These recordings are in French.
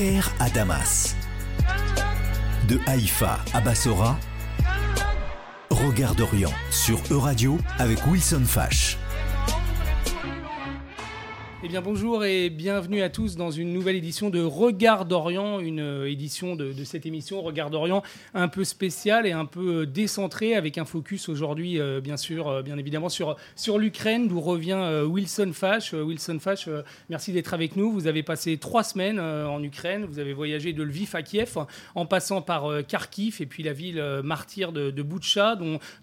Caire à Damas. De Haïfa à Bassora, Regard d'Orient sur Euradio avec Wilson Fash. Bonjour et bienvenue à tous dans une nouvelle édition de Regard d'Orient, une euh, édition de, cette émission Regard d'Orient un peu spéciale et un peu euh, décentrée avec un focus aujourd'hui euh, bien sûr, bien évidemment sur, l'Ukraine d'où revient Wilson Fash. Wilson Fash, merci d'être avec nous. Vous avez passé trois semaines en Ukraine, vous avez voyagé de Lviv à Kiev en passant par Kharkiv et puis la ville martyre de, de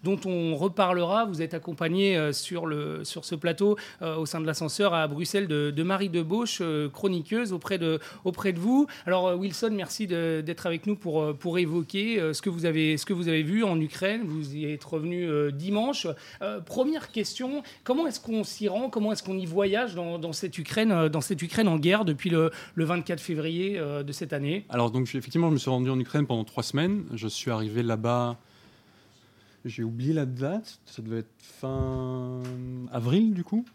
dont, on reparlera. Vous êtes accompagné sur, sur ce plateau au sein de l'ascenseur à Bruxelles de, de Marie Debauche, euh, chroniqueuse auprès de, auprès de vous. Alors euh, Wilson, merci d'être avec nous pour, euh, pour évoquer ce, que vous avez, ce que vous avez vu en Ukraine. Vous y êtes revenu dimanche. Première question, comment est-ce qu'on s'y rend? Comment est-ce qu'on y voyage dans, dans cette Ukraine, dans cette Ukraine en guerre depuis le, le 24 février de cette année? Alors donc effectivement, je me suis rendu en Ukraine pendant trois semaines. Je suis arrivé là-bas. J'ai oublié la date. Ça devait être fin avril du coup.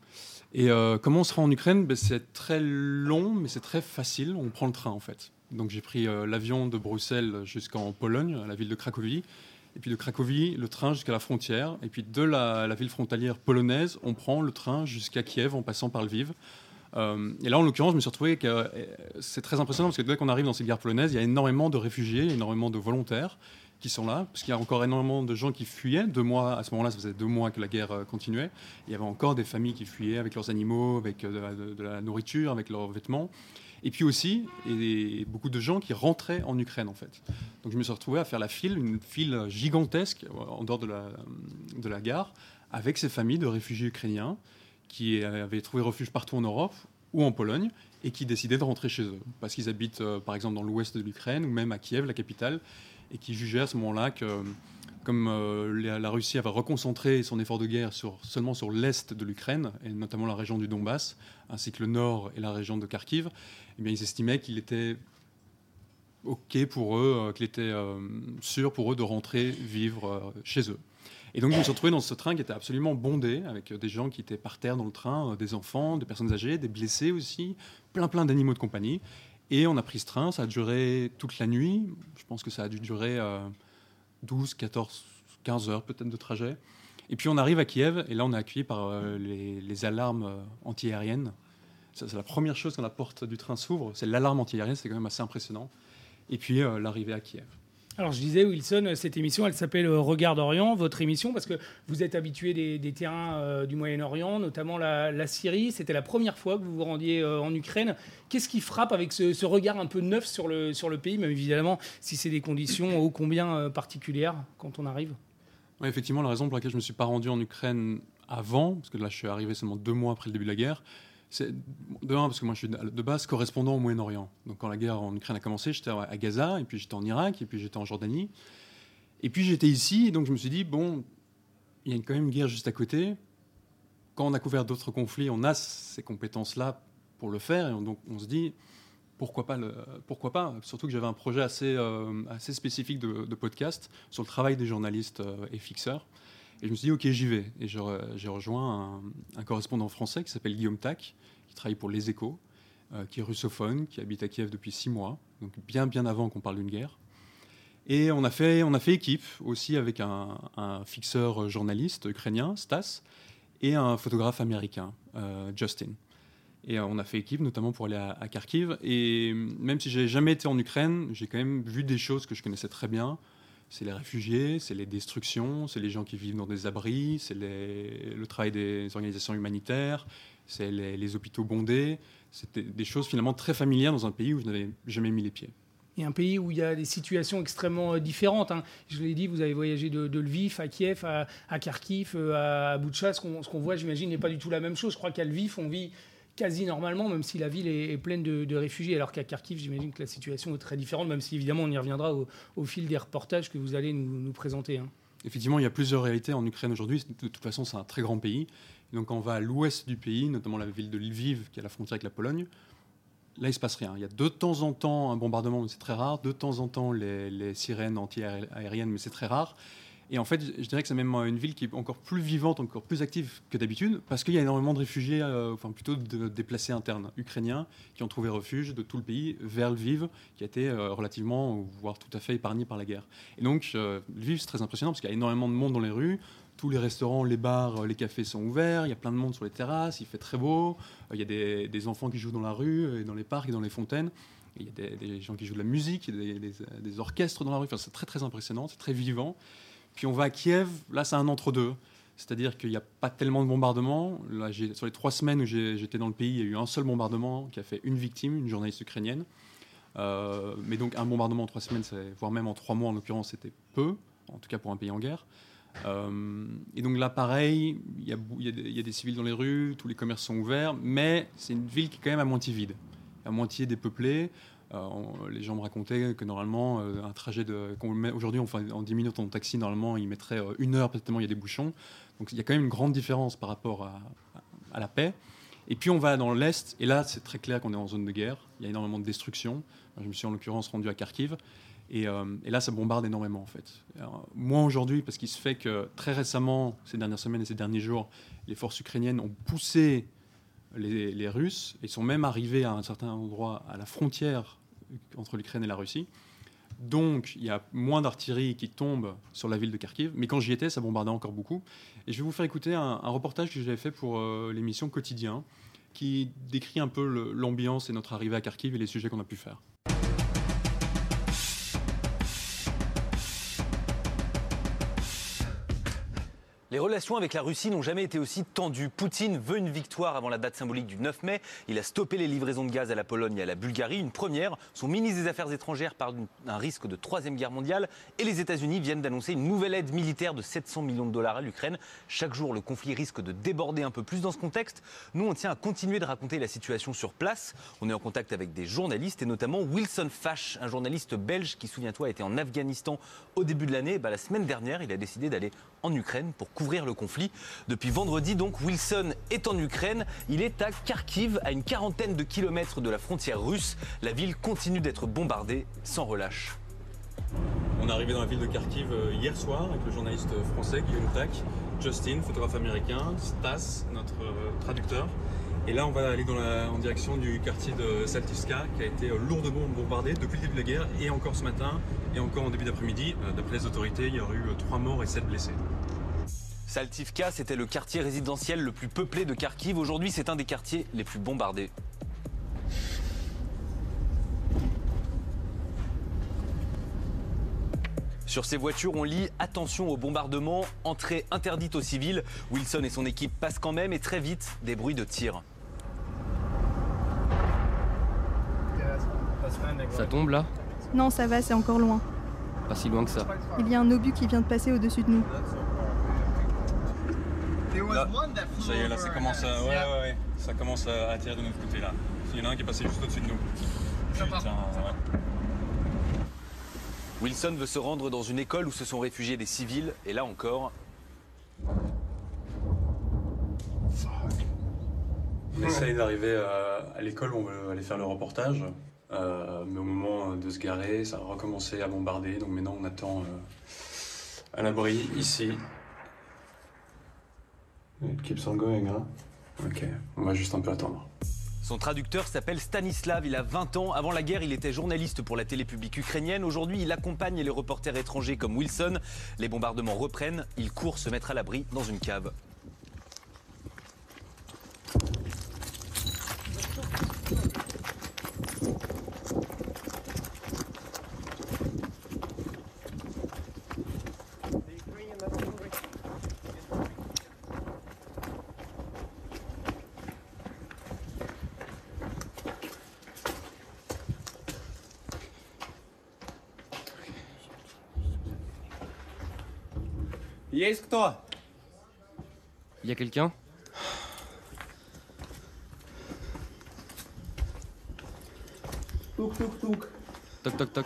Et euh, comment on se rend en Ukraine? Ben, C'est très long, mais c'est très facile. On prend le train en fait. Donc j'ai pris euh, l'avion de Bruxelles jusqu'en Pologne, à la ville de Cracovie. Et puis de Cracovie, le train jusqu'à la frontière. Et puis de la, ville frontalière polonaise, on prend le train jusqu'à Kiev en passant par Lviv. Euh, et là, en l'occurrence, je me suis retrouvé que c'est très impressionnant parce que dès qu'on arrive dans cette guerre polonaise, il y a énormément de réfugiés, énormément de volontaires qui sont là, parce qu'il y a encore énormément de gens qui fuyaient. Deux mois, à ce moment-là, ça faisait deux mois que la guerre euh, continuait. Il y avait encore des familles qui fuyaient avec leurs animaux, avec euh, de, la, de- la nourriture, avec leurs vêtements. Et puis aussi, et beaucoup de gens qui rentraient en Ukraine, en fait. Donc je me suis retrouvé à faire la file, une file gigantesque euh, en dehors de la, de la gare, avec ces familles de réfugiés ukrainiens qui avaient trouvé refuge partout en Europe ou en Pologne et qui décidaient de rentrer chez eux parce qu'ils habitent par exemple dans l'ouest de l'Ukraine ou même à Kiev, la capitale, et qui jugeaient à ce moment-là que comme euh, la, Russie avait reconcentré son effort de guerre seulement sur l'est de l'Ukraine, et notamment la région du Donbass, ainsi que le nord et la région de Kharkiv, eh bien, ils estimaient qu'il était OK pour eux, euh, qu'il était euh, sûr pour eux de rentrer vivre euh, chez eux. Et donc, je me suis retrouvé dans ce train qui était absolument bondé, avec euh, des gens qui étaient par terre dans le train, euh, des enfants, des personnes âgées, des blessés aussi, plein plein d'animaux de compagnie. Et on a pris ce train, ça a duré toute la nuit. Je pense que ça a dû durer euh, 12, 14, 15 heures peut-être de trajet. Et puis on arrive à Kiev, et là on est accueilli par euh, les, alarmes euh, antiaériennes. C'est la première chose quand la porte du train s'ouvre, c'est l'alarme antiaérienne, c'est quand même assez impressionnant. Et puis euh, l'arrivée à Kiev. Alors je disais, Wilson, cette émission, elle s'appelle euh, Regard d'Orient, votre émission, parce que vous êtes habitué des, terrains euh, du Moyen-Orient, notamment la, Syrie. C'était la première fois que vous vous rendiez euh, en Ukraine. Qu'est-ce qui frappe avec ce, regard un peu neuf sur le, sur le pays, même évidemment si c'est des conditions ô combien particulières quand on arrive? Effectivement, la raison pour laquelle je ne me suis pas rendu en Ukraine avant, parce que là je suis arrivé seulement deux mois après le début de la guerre, c'est de un, parce que moi je suis de base correspondant au Moyen-Orient. Donc quand la guerre en Ukraine a commencé, j'étais à Gaza, et puis j'étais en Irak, et puis j'étais en Jordanie. Et puis j'étais ici, et donc je me suis dit, bon, il y a quand même une guerre juste à côté. Quand on a couvert d'autres conflits, on a ces compétences-là pour le faire, et on- donc on se dit, pourquoi pas, pourquoi pas? Surtout que j'avais un projet assez, euh, assez spécifique de, de podcast sur le travail des journalistes euh, et fixeurs. Et je me suis dit, ok, j'y vais. Et je j'ai rejoint un, correspondant français qui s'appelle Guillaume Tac, qui travaille pour Les Échos, euh, qui est russophone, qui habite à Kiev depuis six mois, donc bien, bien avant qu'on parle d'une guerre. Et on a fait, on a fait équipe aussi avec un, fixeur journaliste ukrainien, Stas, et un photographe américain, euh, Justin. Et on a fait équipe, notamment pour aller à, à Kharkiv. Et même si j'ai jamais été en Ukraine, j'ai quand même vu des choses que je connaissais très bien. C'est les réfugiés, c'est les destructions, c'est les gens qui vivent dans des abris, c'est le travail des organisations humanitaires, c'est les, hôpitaux bondés. C'était des choses finalement très familières dans un pays où je n'avais jamais mis les pieds. Et un pays où il y a des situations extrêmement euh, différentes. hein. Je l'ai dit, vous avez voyagé de, Lviv à Kiev, à, à Kharkiv, euh, à qu'on ce qu'on voit, j'imagine, n'est pas du tout la même chose. Je crois qu'à Lviv, on vit quasi normalement, même si la ville est, pleine de, réfugiés, alors qu'à Kharkiv, j'imagine que la situation est très différente, même si évidemment on y reviendra au, fil des reportages que vous allez nous, présenter. hein. Effectivement, il y a plusieurs réalités en Ukraine aujourd'hui. De toute façon, c'est un très grand pays. Donc, quand on va à l'ouest du pays, notamment la ville de Lviv, qui est à la frontière avec la Pologne, là, il se passe rien. Il y a de temps en temps un bombardement, mais c'est très rare. De temps en temps, les, les sirènes anti-aériennes, mais c'est très rare. Et en fait, je dirais que c'est même une ville qui est encore plus vivante, encore plus active que d'habitude, parce qu'il y a énormément de réfugiés, euh, enfin plutôt de déplacés internes ukrainiens, qui ont trouvé refuge de tout le pays vers Lviv, qui a été euh, relativement, voire tout à fait épargné par la guerre. Et donc, euh, Lviv, c'est très impressionnant, parce qu'il y a énormément de monde dans les rues, tous les restaurants, les bars, les cafés sont ouverts, il y a plein de monde sur les terrasses, il fait très beau, il y a des, enfants qui jouent dans la rue, et dans les parcs et dans les fontaines. Il y a des, gens qui jouent de la musique, des, des orchestres dans la rue. Enfin, c'est très très impressionnant, c'est très vivant. Puis on va à Kiev, là c'est un entre-deux. C'est-à-dire qu'il n'y a pas tellement de bombardements. Là, sur les trois semaines où j'étais dans le pays, il y a eu un seul bombardement qui a fait une victime, une journaliste ukrainienne. Euh, mais donc un bombardement en trois semaines, voire même en trois mois en l'occurrence, c'était peu, en tout cas pour un pays en guerre. Euh, et donc là, pareil, il y, y, a des civils dans les rues, tous les commerces sont ouverts, mais c'est une ville qui est quand même à moitié vide, à moitié dépeuplée. Euh, les gens me racontaient que normalement, euh, un trajet de. Aujourd'hui, en 10 minutes en taxi, normalement, il mettrait euh, une heure, peut-être il y a des bouchons. Donc il y a quand même une grande différence par rapport à, la paix. Et puis on va dans l'Est, et là, c'est très clair qu'on est en zone de guerre. Il y a énormément de destruction. Je me suis en l'occurrence rendu à Kharkiv. Et, là, ça bombarde énormément, en fait. moins aujourd'hui, parce qu'il se fait que très récemment, ces dernières semaines et ces derniers jours, les forces ukrainiennes ont poussé les, les Russes et sont même arrivés à un certain endroit à la frontière entre l'Ukraine et la Russie. Donc, il y a moins d'artillerie qui tombe sur la ville de Kharkiv. Mais quand j'y étais, ça bombardait encore beaucoup. Et je vais vous faire écouter un, reportage que j'avais fait pour euh, l'émission Quotidien, qui décrit un peu l'ambiance et notre arrivée à Kharkiv et les sujets qu'on a pu faire. Les relations avec la Russie n'ont jamais été aussi tendues. Poutine veut une victoire avant la date symbolique du 9 mai. Il a stoppé les livraisons de gaz à la Pologne et à la Bulgarie. Une première. Son ministre des Affaires étrangères parle d'un risque de troisième guerre mondiale. Et les États-Unis viennent d'annoncer une nouvelle aide militaire de 700 millions de dollars à l'Ukraine. Chaque jour, le conflit risque de déborder un peu plus dans ce contexte. Nous, on tient à continuer de raconter la situation sur place. On est en contact avec des journalistes et notamment Wilson Fash, un journaliste belge qui, souviens-toi, était en Afghanistan au début de l'année. Bah, la semaine dernière, il a décidé d'aller en Ukraine pour le conflit. Depuis vendredi, donc, Wilson est en Ukraine. Il est à Kharkiv, à une quarantaine de kilomètres de la frontière russe. La ville continue d'être bombardée sans relâche. On est arrivé dans la ville de Kharkiv euh, hier soir avec le journaliste français Guillaume Tac, Justin, photographe américain, Stas, notre euh, traducteur. Et là, on va aller dans la, en direction du quartier de Saltivska, qui a été euh, lourdement bombardé depuis le début de la guerre, et encore ce matin, et encore en début d'après-midi. D'après les autorités, il y aurait eu 3 euh, morts et 7 blessés. Saltivka, c'était le quartier résidentiel le plus peuplé de Kharkiv. Aujourd'hui, c'est un des quartiers les plus bombardés. Sur ces voitures, on lit attention au bombardement, entrée interdite aux civils. Wilson et son équipe passent quand même et très vite des bruits de tir. Ça tombe là? Non, ça va, c'est encore loin. Pas si loin que ça. Il y a un obus qui vient de passer au-dessus de nous. Ça y est, là, ça commence à, ouais, ouais, ouais. Ça commence à attirer de notre côté là. Il y en a un qui est passé juste au-dessus de nous. Putain, ouais. Wilson veut se rendre dans une école où se sont réfugiés des civils, et là encore. On essaye d'arriver à, l'école où on veut aller faire le reportage. Euh, mais au moment de se garer, ça a recommencé à bombarder. Donc maintenant, on attend euh, à l'abri ici. It keeps on going, hein Ok, on va juste un peu attendre. Son traducteur s'appelle Stanislav, il a 20 ans. Avant la guerre, il était journaliste pour la télé publique ukrainienne. Aujourd'hui, il accompagne les reporters étrangers comme Wilson. Les bombardements reprennent, il court se mettre à l'abri dans une cave. Есть кто Il y a quelqu'un Toc toc toc.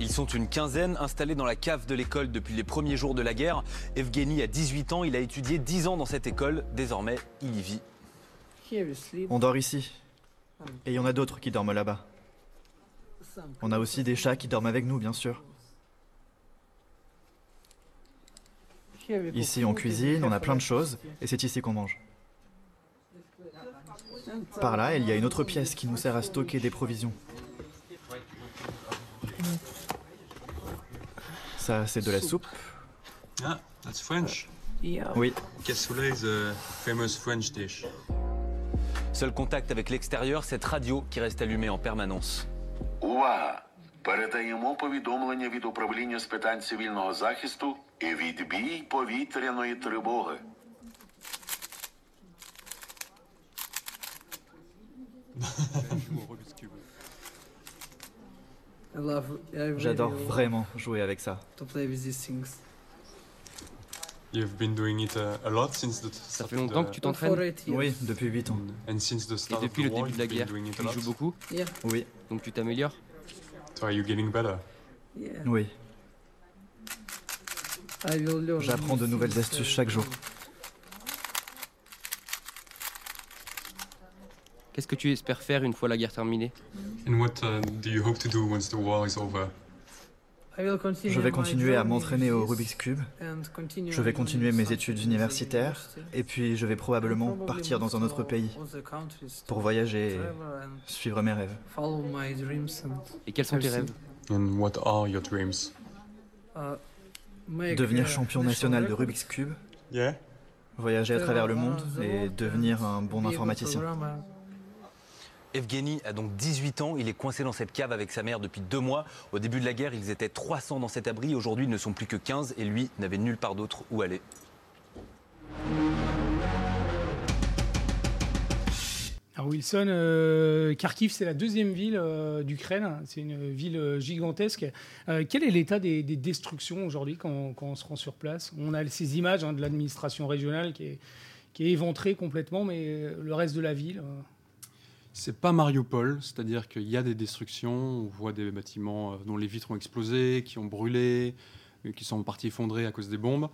Ils sont une quinzaine installés dans la cave de l'école depuis les premiers jours de la guerre. Evgeny a 18 ans, il a étudié 10 ans dans cette école. Désormais, il y vit. On dort ici. Et il y en a d'autres qui dorment là-bas. On a aussi des chats qui dorment avec nous, bien sûr. Ici, on cuisine, on a plein de choses, et c'est ici qu'on mange. Par là, il y a une autre pièce qui nous sert à stocker des provisions. Ça, c'est de la soupe. Ah, that's French. Oui, Cassoulet is a famous French dish. Seul contact avec l'extérieur, cette radio qui reste allumée en permanence. Увага! Передаємо повідомлення від управління з питань цивільного захисту і відбій повітряної тривоги. j'adore vraiment jouer avec ça. You've been doing it uh, a lot since the Ça fait longtemps que tu t'entraînes Oui, depuis 8 ans. and since the Et start depuis le of the war, début de la you've been guerre, doing it a tu lot. joues beaucoup, Oui, donc tu t'améliores. So are you getting better? oui. J'apprends de nouvelles astuces chaque jour. Qu'est-ce que tu espères faire une fois la guerre terminée? And what do you hope to do once the war is over? Je vais continuer à m'entraîner au Rubik's Cube. Je vais continuer mes études universitaires. Et puis, je vais probablement partir dans un autre pays pour voyager et suivre mes rêves. Et quels sont tes rêves? And what are your dreams? Devenir champion national de Rubik's Cube, voyager à travers le monde et devenir un bon informaticien. Evgeny a donc 18 ans, il est coincé dans cette cave avec sa mère depuis deux mois. Au début de la guerre, ils étaient 300 dans cet abri, aujourd'hui ils ne sont plus que 15 et lui n'avait nulle part d'autre où aller. Alors Wilson, euh, Kharkiv, c'est la deuxième ville euh, d'Ukraine. C'est une ville euh, gigantesque. Quel est l'état des, des destructions aujourd'hui quand, on se rend sur place? On a ces images hein, de l'administration régionale qui est, éventrée complètement, mais le reste de la ville. C'est pas Mariupol, c'est-à-dire qu'il y a des destructions, on voit des bâtiments dont les vitres ont explosé, qui ont brûlé, qui sont en partie effondrés à cause des bombes.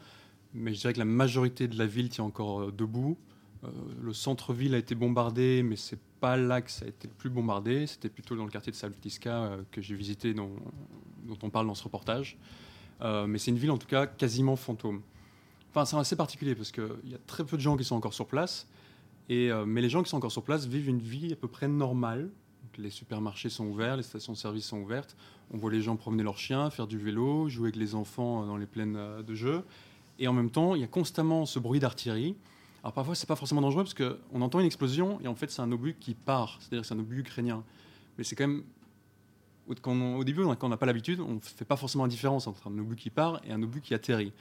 Mais je dirais que la majorité de la ville tient encore debout. Euh, le centre-ville a été bombardé, mais c'est pas là que ça a été le plus bombardé. C'était plutôt dans le quartier de Salutiska euh, que j'ai visité, dont, on parle dans ce reportage. Euh, mais c'est une ville en tout cas quasiment fantôme. Enfin, c'est assez particulier parce qu'il y a très peu de gens qui sont encore sur place. Mais les gens qui sont encore sur place vivent une vie à peu près normale. Les supermarchés sont ouverts, les stations de service sont ouvertes. On voit les gens promener leurs chiens, faire du vélo, jouer avec les enfants dans les plaines de jeu. Et en même temps, il y a constamment ce bruit d'artillerie. Alors parfois, c'est pas forcément dangereux parce qu'on entend une explosion et en fait, c'est un obus qui part. C'est-à-dire que c'est un obus ukrainien. Mais c'est quand même. on- au début, quand on n'a pas l'habitude, on ne fait pas forcément la différence entre un obus qui part et un obus qui atterrit.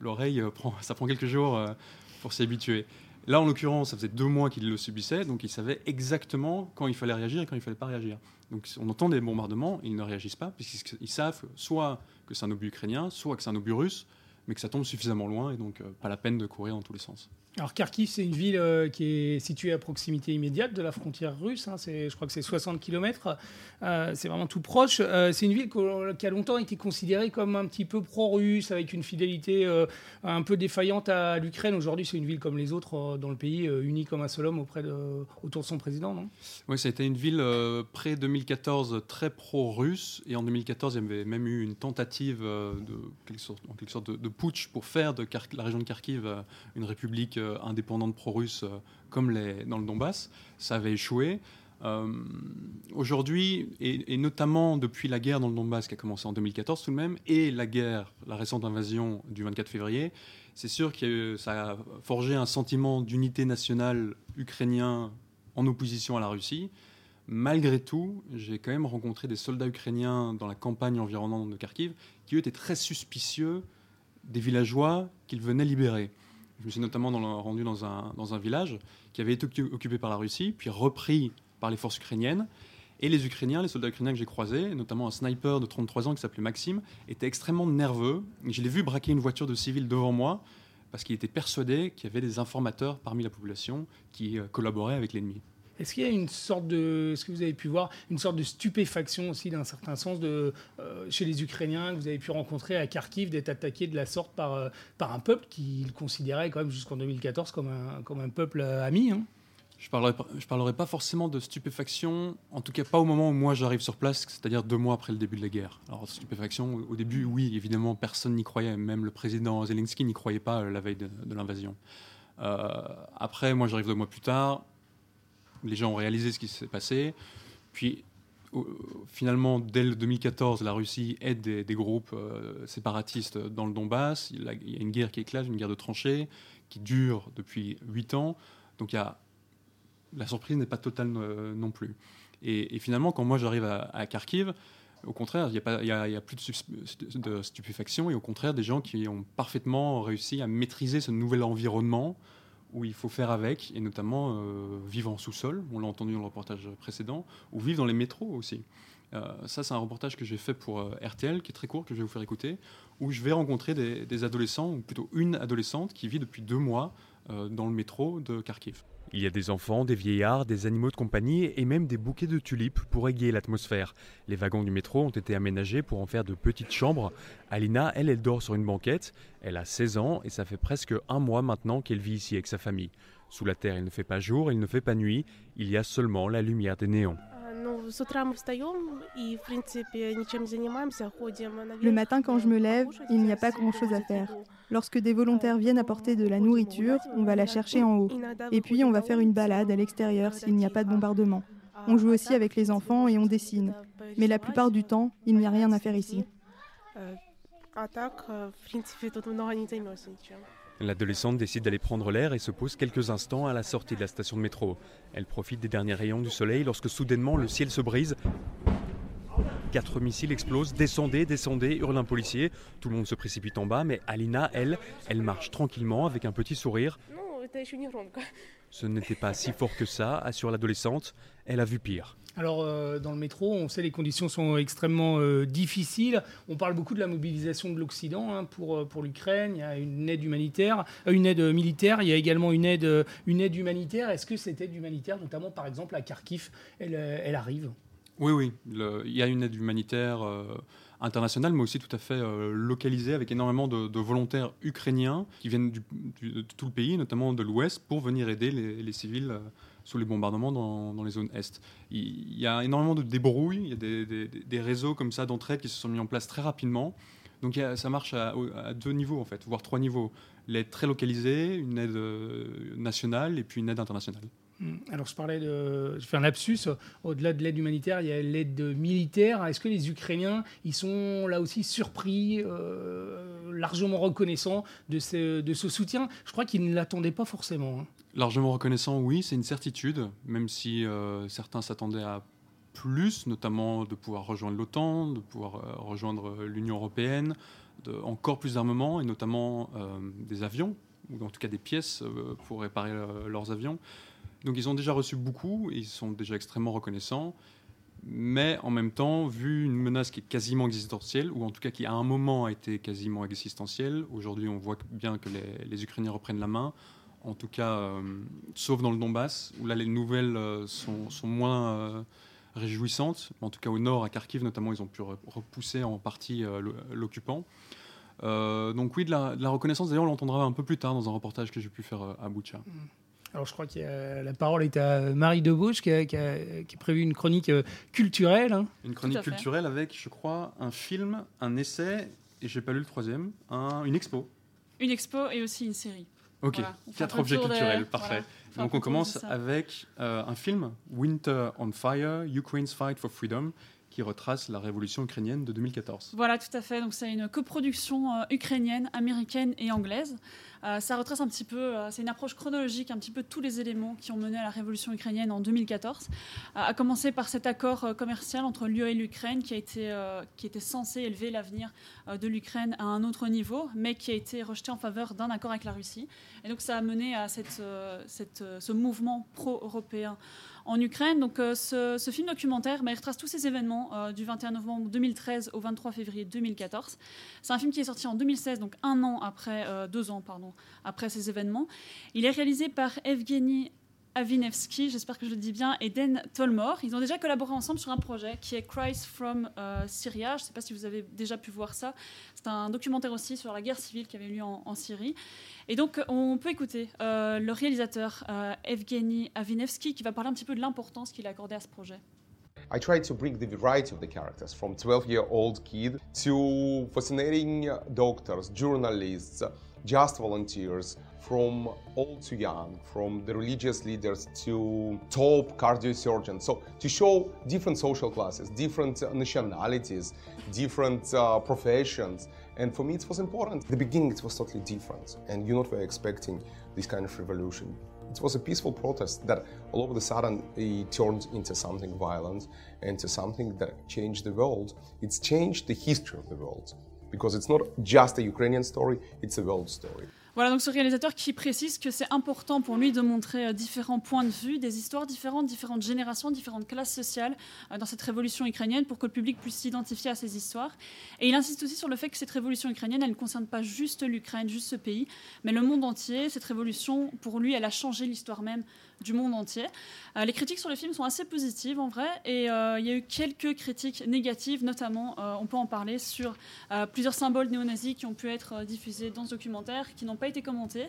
L'oreille, euh, ça prend quelques jours euh, pour s'y habituer. Là, en l'occurrence, ça faisait deux mois qu'il le subissait, donc il savait exactement quand il fallait réagir et quand il fallait pas réagir. Donc on entend des bombardements, ils ne réagissent pas, puisqu'ils savent soit que c'est un obus ukrainien, soit que c'est un obus russe, mais que ça tombe suffisamment loin, et donc euh, pas la peine de courir dans tous les sens. Alors Kharkiv, c'est une ville euh, qui est située à proximité immédiate de la frontière russe. hein. C'est- je crois que c'est 60 km. c'est vraiment tout proche. Euh, c'est une ville qui a longtemps été considérée comme un petit peu pro-russe, avec une fidélité euh, un peu défaillante à l'Ukraine. Aujourd'hui, c'est une ville comme les autres euh, dans le pays, euh, unie comme un seul homme auprès de, autour de son président, non? Oui, ça a été une ville euh, pré-2014 très pro-russe, et en 2014, il y avait même eu une tentative euh, de, quelque sorte, en quelque sorte de, de putsch pour faire de la région de Kharkiv euh, une république euh, indépendante pro-russe euh, comme dans le Donbass. Ça avait échoué. Aujourd'hui, et, et notamment depuis la guerre dans le Donbass qui a commencé en 2014 tout de même, et la guerre, la récente invasion du 24 février, c'est sûr que ça a forgé un sentiment d'unité nationale ukrainien en opposition à la Russie. Malgré tout, j'ai quand même rencontré des soldats ukrainiens dans la campagne environnante de Kharkiv qui, eux, étaient très suspicieux des villageois qu'ils venaient libérer. Je me suis notamment dans rendu dans un, dans un village qui avait été occu- occupé par la Russie, puis repris par les forces ukrainiennes. Et les Ukrainiens, les soldats ukrainiens que j'ai croisés, notamment un sniper de 33 ans qui s'appelait Maxime, étaient extrêmement nerveux. Je l'ai vu braquer une voiture de civil devant moi parce qu'il était persuadé qu'il y avait des informateurs parmi la population qui euh, collaboraient avec l'ennemi. Est-ce qu'il y a une sorte de, ce que vous avez pu voir, une sorte de stupéfaction aussi d'un certain sens de, euh, chez les Ukrainiens que vous avez pu rencontrer à Kharkiv d'être attaqués de la sorte par, euh, par un peuple qu'ils considéraient quand même jusqu'en 2014 comme un, comme un peuple euh, ami hein? Je parlerai, je parlerai pas forcément de stupéfaction, en tout cas pas au moment où moi j'arrive sur place, c'est-à-dire deux mois après le début de la guerre. Alors stupéfaction, au début, oui, évidemment, personne n'y croyait, même le président Zelensky n'y croyait pas la veille de, l'invasion. après, moi j'arrive deux mois plus tard, les gens ont réalisé ce qui s'est passé, puis finalement, dès le 2014, la Russie aide des, groupes euh, séparatistes dans le Donbass. Il, y a une guerre qui éclate, une guerre de tranchées, qui dure depuis huit ans. Donc y la surprise n'est pas totale euh, non plus. Et, finalement, quand moi j'arrive à, Kharkiv, au contraire, il n'y a, a, plus de, de, stupéfaction et au contraire des gens qui ont parfaitement réussi à maîtriser ce nouvel environnement où il faut faire avec, et notamment euh, vivre en sous-sol, on l'a entendu dans le reportage précédent, ou vivre dans les métros aussi. Euh, ça, c'est un reportage que j'ai fait pour euh, RTL, qui est très court, que je vais vous faire écouter, où je vais rencontrer des, adolescents, ou plutôt une adolescente qui vit depuis deux mois dans le métro de Kharkiv. Il y a des enfants, des vieillards, des animaux de compagnie et même des bouquets de tulipes pour égayer l'atmosphère. Les wagons du métro ont été aménagés pour en faire de petites chambres. Alina, elle, elle dort sur une banquette. Elle a 16 ans et ça fait presque un mois maintenant qu'elle vit ici avec sa famille. Sous la terre, il ne fait pas jour, il ne fait pas nuit, il y a seulement la lumière des néons. Le matin, quand je me lève, il n'y a pas grand-chose à faire. Lorsque des volontaires viennent apporter de la nourriture, on va la chercher en haut. Et puis, on va faire une balade à l'extérieur s'il n'y a pas de bombardement. On joue aussi avec les enfants et on dessine. Mais la plupart du temps, il n'y a rien à faire ici. L'adolescente décide d'aller prendre l'air et se pose quelques instants à la sortie de la station de métro. Elle profite des derniers rayons du soleil lorsque soudainement le ciel se brise. Quatre missiles explosent. Descendez, descendez, hurle un policier. Tout le monde se précipite en bas, mais Alina, elle, elle marche tranquillement avec un petit sourire. Ce n'était pas si fort que ça, assure l'adolescente. Elle a vu pire. Alors, euh, dans le métro, on sait les conditions sont extrêmement euh, difficiles. On parle beaucoup de la mobilisation de l'Occident hein, pour, euh, pour l'Ukraine. Il y a une aide humanitaire, une aide militaire. Il y a également une aide, une aide humanitaire. Est-ce que cette aide humanitaire, notamment par exemple à Kharkiv, elle, elle arrive? Oui, oui. il y a une aide humanitaire internationale, mais aussi tout à fait localisée, avec énormément de, volontaires ukrainiens qui viennent du, de tout le pays, notamment de l'Ouest, pour venir aider les, civils sous les bombardements dans, les zones Est. Il y a énormément de débrouilles, il y a des, réseaux comme ça d'entraide qui se sont mis en place très rapidement. Donc ça marche à, deux niveaux, en fait, voire trois niveaux. L'aide très localisée, une aide euh, nationale et puis une aide internationale. Hmm. Alors je parlais de, je fais un lapsus. Au-delà de l'aide humanitaire, il y a l'aide militaire. Est-ce que les Ukrainiens, ils sont là aussi surpris, euh, largement reconnaissants de ce, soutien? Je crois qu'ils ne l'attendaient pas forcément. Hein. Largement reconnaissant, oui, c'est une certitude, même si euh, certains s'attendaient à plus, notamment de pouvoir rejoindre l'OTAN, de pouvoir euh, rejoindre l'Union européenne, encore plus d'armement, et notamment des avions, ou en tout cas des pièces pour réparer leurs avions. Donc ils ont déjà reçu beaucoup, ils sont déjà extrêmement reconnaissants, mais en même temps, vu une menace qui est quasiment existentielle, ou en tout cas qui à un moment a été quasiment existentielle, aujourd'hui on voit bien que les, Ukrainiens reprennent la main, en tout cas, euh, sauf dans le Donbass, où là les nouvelles euh, sont, moins euh, réjouissantes. En tout cas, au nord, à Kharkiv notamment, ils ont pu repousser en partie l'occupant. donc oui, de la, reconnaissance, d'ailleurs, on l'entendra un peu plus tard dans un reportage que j'ai pu faire à Boucha. Alors je crois que la parole est à Marie Debouche qui a, qui a, prévu une chronique culturelle. Hein. Une chronique culturelle avec, je crois, un film, un essai, et j'ai pas lu le troisième, une expo. Une expo et aussi une série. Ok, quatre objets culturels, parfait. Donc on commence avec euh, un film, Winter on Fire, Ukraine's Fight for Freedom, qui retrace la révolution ukrainienne de 2014. Voilà, tout à fait. Donc c'est une coproduction euh, ukrainienne, américaine et anglaise. Euh, ça retrace un petit peu, euh, c'est une approche chronologique, un petit peu tous les éléments qui ont mené à la révolution ukrainienne en 2014, à commencer par cet accord commercial entre l'UE et l'Ukraine qui, a qui était censé élever l'avenir de l'Ukraine à un autre niveau, mais qui a été rejeté en faveur d'un accord avec la Russie. Et donc ça a mené à cette, cette, ce mouvement pro-européen en Ukraine. Donc, euh, ce, film documentaire bah, il retrace tous ces événements euh, du 21 novembre 2013 au 23 février 2014. C'est un film qui est sorti en 2016, donc un an après, euh, deux ans pardon, après ces événements. Il est réalisé par Evgeny Avinevsky, j'espère que je le dis bien, et Dan Tolmore. Ils ont déjà collaboré ensemble sur un projet qui est Christ from Syria. Je ne sais pas si vous avez déjà pu voir ça. C'est un documentaire aussi sur la guerre civile qui avait lieu en, Syrie. Et donc, on peut écouter le réalisateur Evgeny Avinevsky qui va parler un petit peu de l'importance qu'il a accordée à ce projet. I tried to bring the variety of the characters from 12 year old kid to fascinating doctors, journalists, just volunteers, from old to young, from the religious leaders to top cardiosurgeons. So to show different social classes, different nationalities, different uh, professions. And for me, it was important. The beginning, it was totally different, and you're not very expecting this kind of revolution. It was a peaceful protest that all of a sudden it turned into something violent, into something that changed the world. It's changed the history of the world because it's not just a Ukrainian story, it's a world story. Voilà, donc ce réalisateur qui précise que c'est important pour lui de montrer euh, différents points de vue, des histoires différentes, différentes générations, différentes classes sociales euh, dans cette révolution ukrainienne pour que le public puisse s'identifier à ces histoires. Et il insiste aussi sur le fait que cette révolution ukrainienne, elle ne concerne pas juste l'Ukraine, juste ce pays, mais le monde entier. Cette révolution, pour lui, elle a changé l'histoire même du monde entier. Euh, les critiques sur le film sont assez positives en vrai, et euh, il y a eu quelques critiques négatives, notamment, euh, on peut en parler, sur plusieurs symboles néo-nazis qui ont pu être diffusés dans ce documentaire, qui n'ont pas été commentés.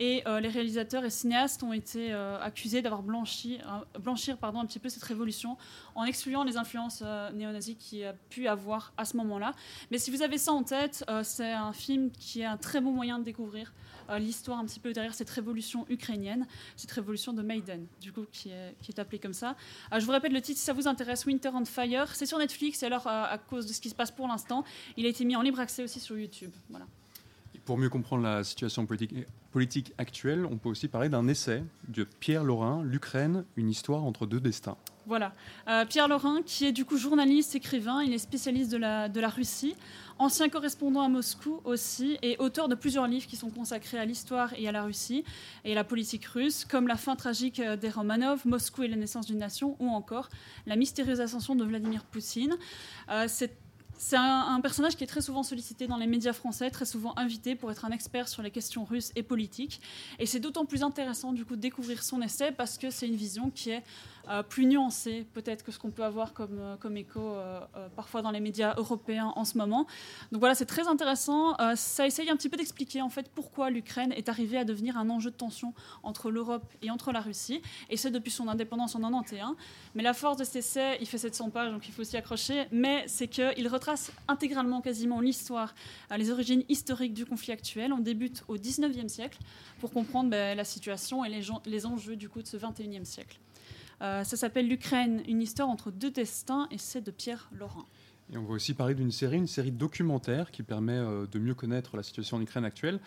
Et les réalisateurs et cinéastes ont été accusés d'avoir blanchi, blanchir pardon, un petit peu cette révolution en excluant les influences néo-nazis qu'il y a pu avoir à ce moment-là. Mais si vous avez ça en tête, c'est un film qui est un très bon moyen de découvrir l'histoire un petit peu derrière cette révolution ukrainienne, cette révolution de Maiden, du coup, qui est, appelée comme ça. Euh, je vous répète le titre si ça vous intéresse, Winter on Fire. C'est sur Netflix et alors, euh, à cause de ce qui se passe pour l'instant, il a été mis en libre accès aussi sur YouTube. Voilà. Pour mieux comprendre la situation politique, politique actuelle, on peut aussi parler d'un essai de Pierre Laurin, L'Ukraine, une histoire entre deux destins. Voilà. Pierre Laurin, qui est du coup journaliste, écrivain, il est spécialiste de la, de la Russie ancien correspondant à Moscou aussi, et auteur de plusieurs livres qui sont consacrés à l'histoire et à la Russie et à la politique russe, comme La fin tragique des Romanov, Moscou et la naissance d'une nation, ou encore La mystérieuse ascension de Vladimir Poutine. Euh, c'est un, personnage qui est très souvent sollicité dans les médias français, très souvent invité pour être un expert sur les questions russes et politiques. Et c'est d'autant plus intéressant du coup de découvrir son essai parce que c'est une vision qui est euh, plus nuancé peut-être que ce qu'on peut avoir comme, euh, comme écho euh, parfois dans les médias européens en ce moment. Donc voilà, c'est très intéressant. ça essaye un petit peu d'expliquer en fait pourquoi l'Ukraine est arrivée à devenir un enjeu de tension entre l'Europe et entre la Russie, et c'est depuis son indépendance en 91. Mais la force de cet essai, il fait 700 pages, donc il faut s'y accrocher, mais c'est qu'il retrace intégralement quasiment l'histoire, les origines historiques du conflit actuel. On débute au 19e siècle pour comprendre ben, la situation et les, enjeux du coup de ce 21e siècle. Euh, ça s'appelle L'Ukraine, une histoire entre deux destins, et c'est de Pierre Laurent. Et on va aussi parler d'une série, une série documentaire qui permet euh, de mieux connaître la situation en Ukraine actuelle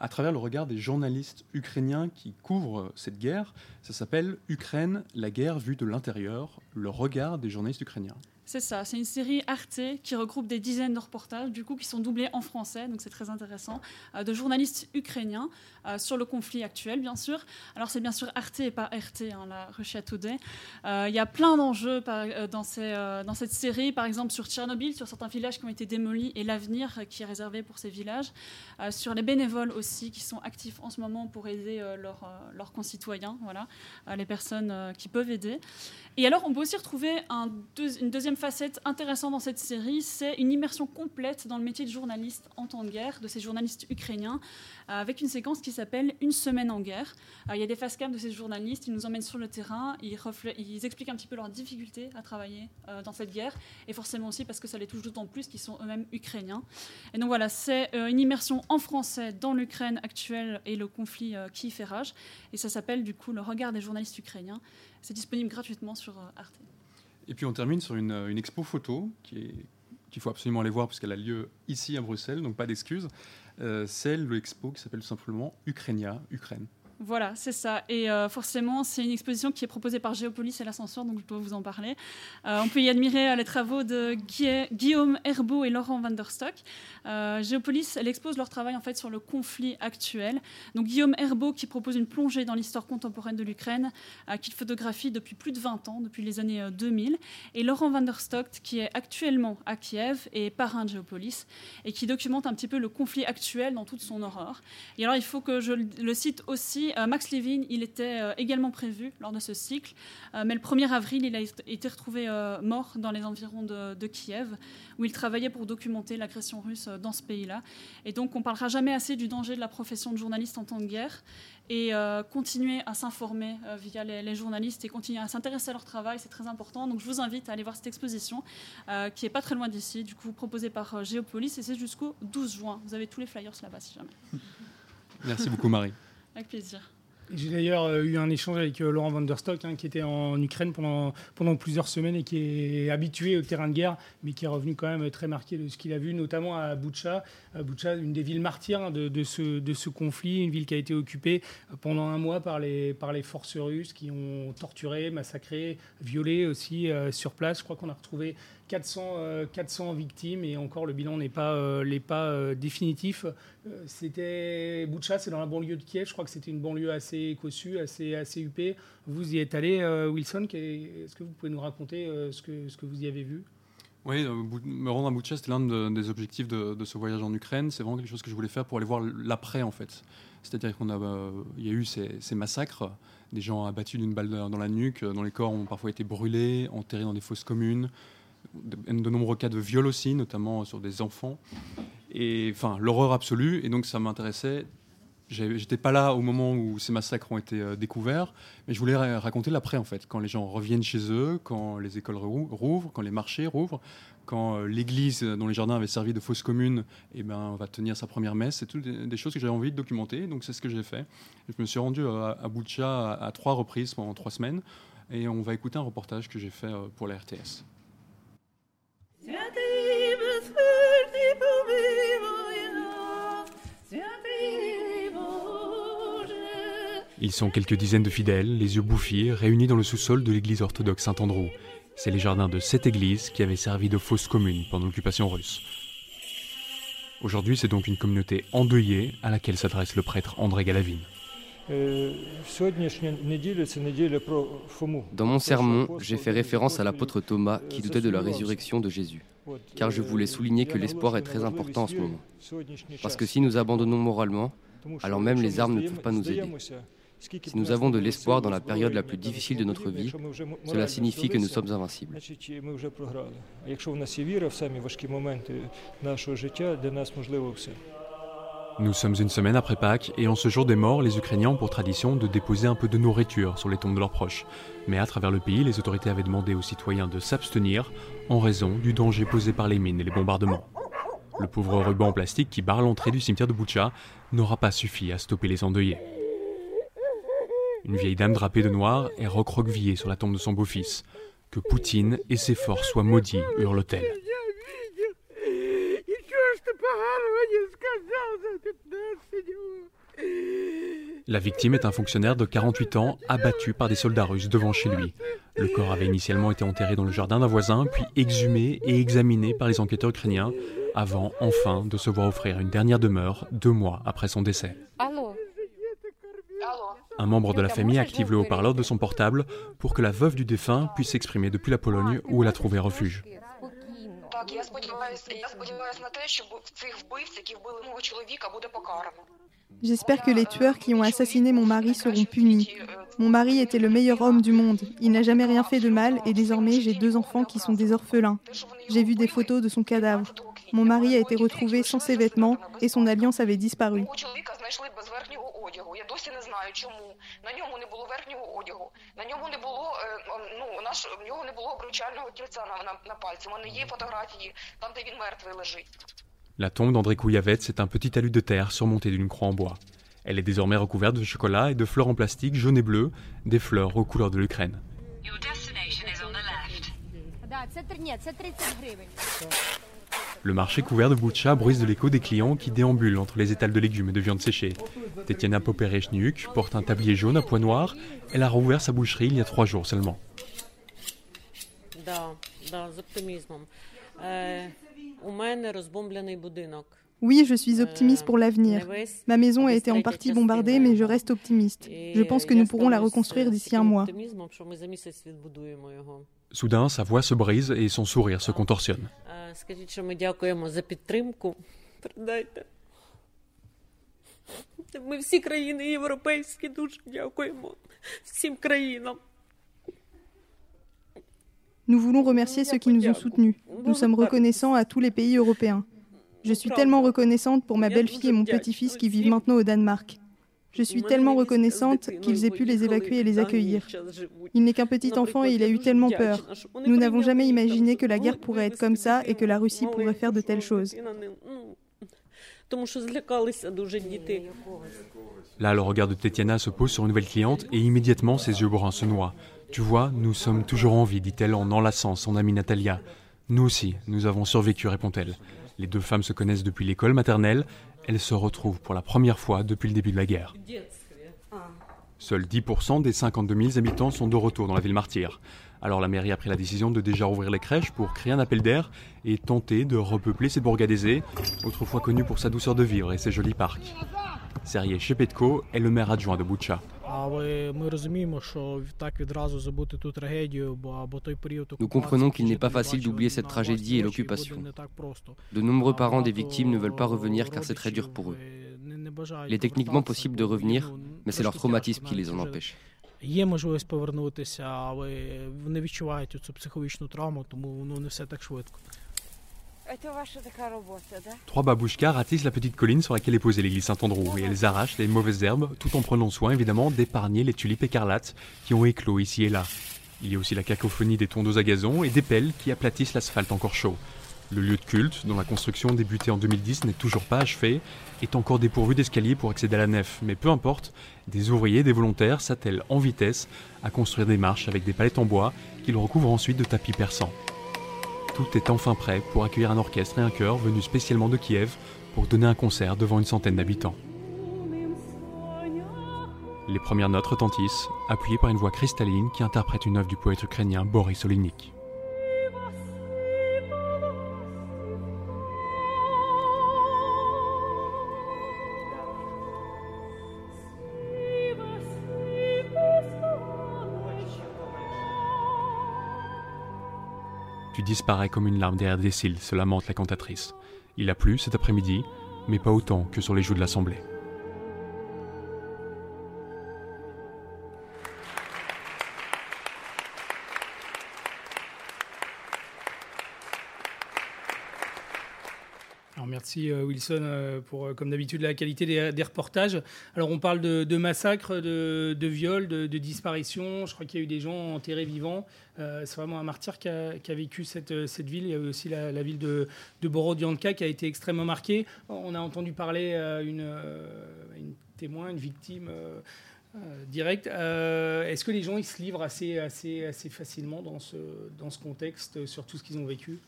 à travers le regard des journalistes ukrainiens qui couvrent euh, cette guerre. Ça s'appelle Ukraine, la guerre vue de l'intérieur, le regard des journalistes ukrainiens. C'est ça, c'est une série Arte qui regroupe des dizaines de reportages, du coup, qui sont doublés en français, donc c'est très intéressant, euh, de journalistes ukrainiens euh, sur le conflit actuel, bien sûr. Alors c'est bien sûr Arte et pas RT, hein, la Russia Today. Euh, il y a plein d'enjeux dans, cette série, par exemple sur Tchernobyl, sur certains villages qui ont été démolis et l'avenir qui est réservé pour ces villages, sur les bénévoles aussi qui sont actifs en ce moment pour aider leurs concitoyens, voilà, les personnes qui peuvent aider. Et alors on peut aussi retrouver un une deuxième facette intéressante dans cette série, c'est une immersion complète dans le métier de journaliste en temps de guerre, de ces journalistes ukrainiens, euh, avec une séquence qui s'appelle Une semaine en guerre. Euh, il y a des face cam de ces journalistes, ils nous emmènent sur le terrain, ils, expliquent un petit peu leurs difficultés à travailler euh, dans cette guerre, et forcément aussi parce que ça les touche d'autant plus qu'ils sont eux-mêmes ukrainiens. Et donc voilà, c'est une immersion en français dans l'Ukraine actuelle et le conflit qui fait rage, et ça s'appelle du coup Le regard des journalistes ukrainiens. C'est disponible gratuitement sur Arte. Et puis on termine sur une, expo photo qui qu'il faut absolument aller voir parce qu'elle a lieu ici à Bruxelles, donc pas d'excuses. Euh, c'est l'expo qui s'appelle simplement Ukrainia, Ukraine. Voilà, c'est ça. Et euh, forcément, c'est une exposition qui est proposée par Géopolis et l'Ascenseur, donc je dois vous en parler. Euh, on peut y admirer euh, les travaux de Guillaume Herbeau et Laurent van der Stock. Géopolis, elle expose leur travail en fait sur le conflit actuel. Donc Guillaume Herbeau qui propose une plongée dans l'histoire contemporaine de l'Ukraine, qu'il photographie depuis plus de 20 ans, depuis les années 2000. Et Laurent van der Stock qui est actuellement à Kiev et parrain de Géopolis et qui documente un petit peu le conflit actuel dans toute son horreur. Et alors, il faut que je le cite aussi puis Max Levin, il était également prévu lors de ce cycle, mais le 1er avril, il a été retrouvé mort dans les environs de, Kiev, où il travaillait pour documenter l'agression russe dans ce pays-là. Et donc, on parlera jamais assez du danger de la profession de journaliste en temps de guerre et euh, continuer à s'informer euh, via les, journalistes et continuer à s'intéresser à leur travail, c'est très important. Donc je vous invite à aller voir cette exposition euh, qui est pas très loin d'ici, du coup proposée par Géopolis et c'est jusqu'au 12 juin. Vous avez tous les flyers là-bas si jamais. Merci beaucoup Marie. Avec plaisir. J'ai d'ailleurs euh, eu un échange avec euh, Laurent van der Stock, hein, qui était en Ukraine pendant, plusieurs semaines et qui est habitué au terrain de guerre, mais qui est revenu quand même très marqué de ce qu'il a vu, notamment à Boucha. Boucha, une des villes martyrs hein, de, ce, conflit, une ville qui a été occupée euh, pendant un mois par les forces russes qui ont torturé, massacré, violé aussi sur place. Je crois qu'on a retrouvé 400, 400 euh, victimes et encore le bilan n'est pas, euh, pas euh, définitif. c'était Boucha, c'est dans la banlieue de Kiev. Je crois que c'était une banlieue assez cossue, assez, assez huppée. Vous y êtes allé, Wilson. Est-ce que vous pouvez nous raconter ce, que, ce que vous y avez vu? Oui, me rendre à Boucha, c'était l'un des objectifs de, ce voyage en Ukraine. C'est vraiment quelque chose que je voulais faire pour aller voir l'après, en fait. C'est-à-dire qu'il y a eu ces, ces, massacres, des gens abattus d'une balle dans la nuque, dont les corps ont parfois été brûlés, enterrés dans des fosses communes, de, nombreux cas de viol aussi, notamment sur des enfants. Et enfin, l'horreur absolue. Et donc, ça m'intéressait. J'étais pas là au moment où ces massacres ont été euh, découverts, mais je voulais raconter l'après, en fait, quand les gens reviennent chez eux, quand les écoles rouvrent, quand les marchés rouvrent, quand euh, l'église dont les jardins avaient servi de fosse commune eh ben, va tenir sa première messe. C'est toutes des, choses que j'avais envie de documenter, donc c'est ce que j'ai fait. Je me suis rendu à, à à, trois reprises pendant trois semaines, et on va écouter un reportage que j'ai fait euh, pour la RTS. Ils sont quelques dizaines de fidèles, les yeux bouffis, réunis dans le sous-sol de l'église orthodoxe Saint-Andrew. C'est les jardins de cette église qui avaient servi de fosse commune pendant l'occupation russe. Aujourd'hui, c'est donc une communauté endeuillée à laquelle s'adresse le prêtre André Galavine. Dans mon sermon, j'ai fait référence à l'apôtre Thomas qui doutait de la résurrection de Jésus, car je voulais souligner que l'espoir est très important en ce moment. Parce que si nous abandonnons moralement, alors même les armes ne peuvent pas nous aider. Si nous avons de l'espoir dans la période la plus difficile de notre vie, cela signifie que nous sommes invincibles. Nous sommes une semaine après Pâques et en ce jour des morts, les Ukrainiens ont pour tradition de déposer un peu de nourriture sur les tombes de leurs proches. Mais à travers le pays, les autorités avaient demandé aux citoyens de s'abstenir en raison du danger posé par les mines et les bombardements. Le pauvre ruban en plastique qui barre l'entrée du cimetière de Boucha n'aura pas suffi à stopper les endeuillés. Une vieille dame drapée de noir est recroquevillée sur la tombe de son beau-fils. Que Poutine et ses forces soient maudits, hurle-t-elle. La victime est un fonctionnaire de 48 ans abattu par des soldats russes devant chez lui. Le corps avait initialement été enterré dans le jardin d'un voisin, puis exhumé et examiné par les enquêteurs ukrainiens, avant enfin de se voir offrir une dernière demeure deux mois après son décès. Un membre de la famille active le haut-parleur de son portable pour que la veuve du défunt puisse s'exprimer depuis la Pologne où elle a trouvé refuge. J'espère que les tueurs qui ont assassiné mon mari seront punis. Mon mari était le meilleur homme du monde. Il n'a jamais rien fait de mal et désormais j'ai deux enfants qui sont des orphelins. J'ai vu des photos de son cadavre. Mon mari a été retrouvé sans ses vêtements et son alliance avait disparu. La tombe d'André Kouyavets est un petit talus de terre surmonté d'une croix en bois. Elle est désormais recouverte de chocolat et de fleurs en plastique jaune et bleu, des fleurs aux couleurs de l'Ukraine. Le marché couvert de boucha bruise de l'écho des clients qui déambulent entre les étals de légumes et de viande séchée. Tetiana Poperechniuk porte un tablier jaune à pois noirs. Elle a rouvert sa boucherie il y a trois jours seulement. Oui, je suis optimiste pour l'avenir. Ma maison a été en partie bombardée, mais je reste optimiste. Je pense que nous pourrons la reconstruire d'ici un mois. Soudain, sa voix se brise et son sourire se contorsionne. Ми всі країни європейські дуже дякуємо всім країнам. Nous voulons remercier ceux qui nous ont soutenus. Nous sommes reconnaissants à tous les pays européens. Je suis tellement reconnaissante pour ma belle-fille et mon petit-fils qui vivent maintenant au Danemark. Je suis tellement reconnaissante qu'ils aient pu les évacuer et les accueillir. Il n'est qu'un petit enfant et il a eu tellement peur. Nous n'avons jamais imaginé que la guerre pourrait être comme ça et que la Russie pourrait faire de telles choses. Là, le regard de Tetiana se pose sur une nouvelle cliente et immédiatement ses yeux bruns se noient. Tu vois, nous sommes toujours en vie, dit-elle en enlaçant son amie Natalia. Nous aussi, nous avons survécu, répond-elle. Les deux femmes se connaissent depuis l'école maternelle. Elles se retrouvent pour la première fois depuis le début de la guerre. Seuls 10% des 52 000 habitants sont de retour dans la ville martyre. Alors la mairie a pris la décision de déjà rouvrir les crèches pour créer un appel d'air et tenter de repeupler cette bourgade aisée, autrefois connue pour sa douceur de vivre et ses jolis parcs. Sergei Shepetko est le maire adjoint de Boucha. Nous comprenons qu'il n'est pas facile d'oublier cette tragédie et l'occupation. De nombreux parents des victimes ne veulent pas revenir car c'est très dur pour eux. Il est techniquement possible de revenir, mais c'est leur traumatisme qui les en empêche. Є можливість повернутися, але вони відчувають цю психологічну травму, тому воно не все так швидко. Trois babouchkas ratissent la petite colline sur laquelle est posée l'église Saint-Andrew et elles arrachent les mauvaises herbes tout en prenant soin évidemment d'épargner les tulipes écarlates qui ont éclos ici et là. Il y a aussi la cacophonie des tondeuses à gazon et des pelles qui aplatissent l'asphalte encore chaud. Le lieu de culte, dont la construction débutée en 2010 n'est toujours pas achevée, est encore dépourvu d'escaliers pour accéder à la nef. Mais peu importe, des ouvriers, des volontaires s'attellent en vitesse à construire des marches avec des palettes en bois qu'ils recouvrent ensuite de tapis persans. Tout est enfin prêt pour accueillir un orchestre et un chœur venus spécialement de Kiev pour donner un concert devant une centaine d'habitants. Les premières notes retentissent, appuyées par une voix cristalline qui interprète une œuvre du poète ukrainien Boris Olinik. Tu disparais comme une larme derrière des cils, se lamente la cantatrice. Il a plu cet après-midi, mais pas autant que sur les joues de l'Assemblée. Merci euh, Wilson euh, pour, euh, comme d'habitude, la qualité des, reportages. Alors on parle de, massacres, de, viols, de, disparitions. Je crois qu'il y a eu des gens enterrés vivants. c'est vraiment un martyr qui a, vécu cette, ville. Il y a aussi la, ville de, Borodianka qui a été extrêmement marquée. On a entendu parler une, une témoin, une victime. Direct. Euh, Est-ce que les gens ils se livrent assez, facilement dans ce contexte sur tout ce qu'ils ont vécu?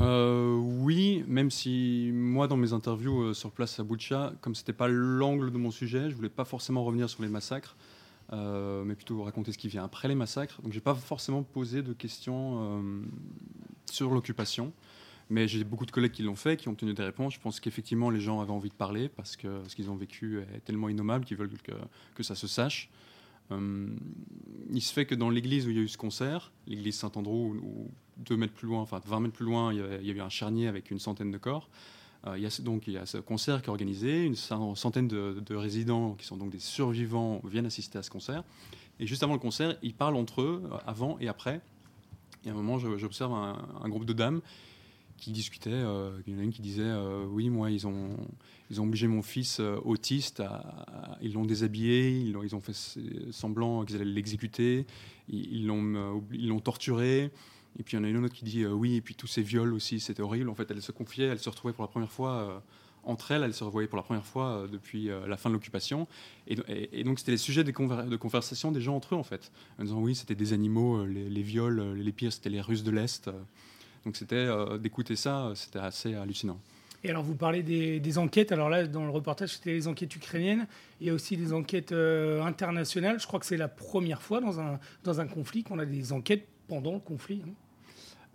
Euh, oui, même si moi dans mes interviews euh, sur place à Boucha, comme c'était pas l'angle de mon sujet, je voulais pas forcément revenir sur les massacres, euh, mais plutôt raconter ce qui vient après les massacres. Donc j'ai pas forcément posé de questions sur l'occupation, mais j'ai beaucoup de collègues qui l'ont fait, qui ont obtenu des réponses. Je pense qu'effectivement les gens avaient envie de parler parce que ce qu'ils ont vécu est tellement innommable qu'ils veulent que, que ça se sache. Euh, il se fait que dans l'église où il y a eu ce concert, l'église Saint-Andrew, deux mètres plus loin, enfin 20 mètres plus loin, il y, a, eu un charnier avec une centaine de corps. Euh, il y a donc il y a ce concert qui est organisé, une centaine de, de, résidents qui sont donc des survivants viennent assister à ce concert. Et juste avant le concert, ils parlent entre eux, avant et après. Et à un moment, j'observe un, groupe de dames qui discutaient. Euh, il y en a une qui disait euh, Oui, moi, ils ont, ils ont obligé mon fils euh, autiste, à, à, ils l'ont déshabillé, ils, ils, ont fait semblant qu'ils allaient l'exécuter, ils l'ont ils torturé. Et puis il y en a une autre qui dit oui, et puis tous ces viols aussi, c'était horrible. En fait, elle se confiait, elle se retrouvait pour la première fois entre elles, elle se revoyait pour la première fois depuis la fin de l'occupation. Et, donc c'était les sujets de, conver de, conversation des gens entre eux, en fait. En disant oui, c'était des animaux, les, viols, les pires, c'était les Russes de l'Est. Donc c'était d'écouter ça, c'était assez hallucinant. Et alors, vous parlez des, des, enquêtes. Alors là, dans le reportage, c'était les enquêtes ukrainiennes. Il y a aussi des enquêtes euh, internationales. Je crois que c'est la première fois dans un, dans un conflit qu'on a des enquêtes pendant le conflit. Hein.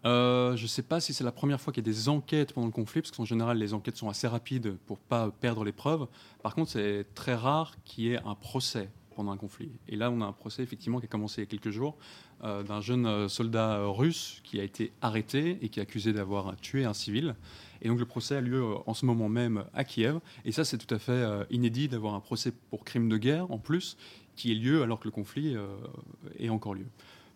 Euh, je ne sais pas si c'est la première fois qu'il y a des enquêtes pendant le conflit, parce qu'en général, les enquêtes sont assez rapides pour ne pas perdre les preuves. Par contre, c'est très rare qu'il y ait un procès un conflit. Et là, on a un procès effectivement qui a commencé il y a quelques jours d'un jeune soldat russe qui a été arrêté et qui est accusé d'avoir tué un civil. Et donc le procès a lieu en ce moment même à Kiev. Et ça, c'est tout à fait inédit d'avoir un procès pour crime de guerre en plus qui ait lieu alors que le conflit est encore lieu.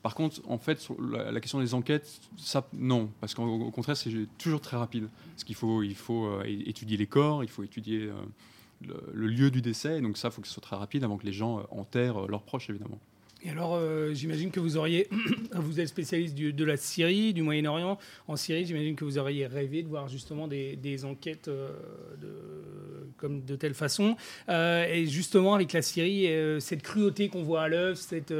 Par contre, en fait, sur la, question des enquêtes, ça, non, parce qu'au contraire, c'est toujours très rapide. Parce qu'il faut, il faut euh, étudier les corps, il faut étudier euh, le, lieu du décès, donc ça, il faut que ce soit très rapide avant que les gens euh, enterrent leurs proches, évidemment. Et alors, euh, j'imagine que vous auriez, vous êtes spécialiste de la Syrie, du Moyen-Orient. En Syrie, j'imagine que vous auriez rêvé de voir justement des, enquêtes euh, de, comme de telle façon. Euh, et justement, avec la Syrie, cette cruauté qu'on voit à l'œuvre, cette,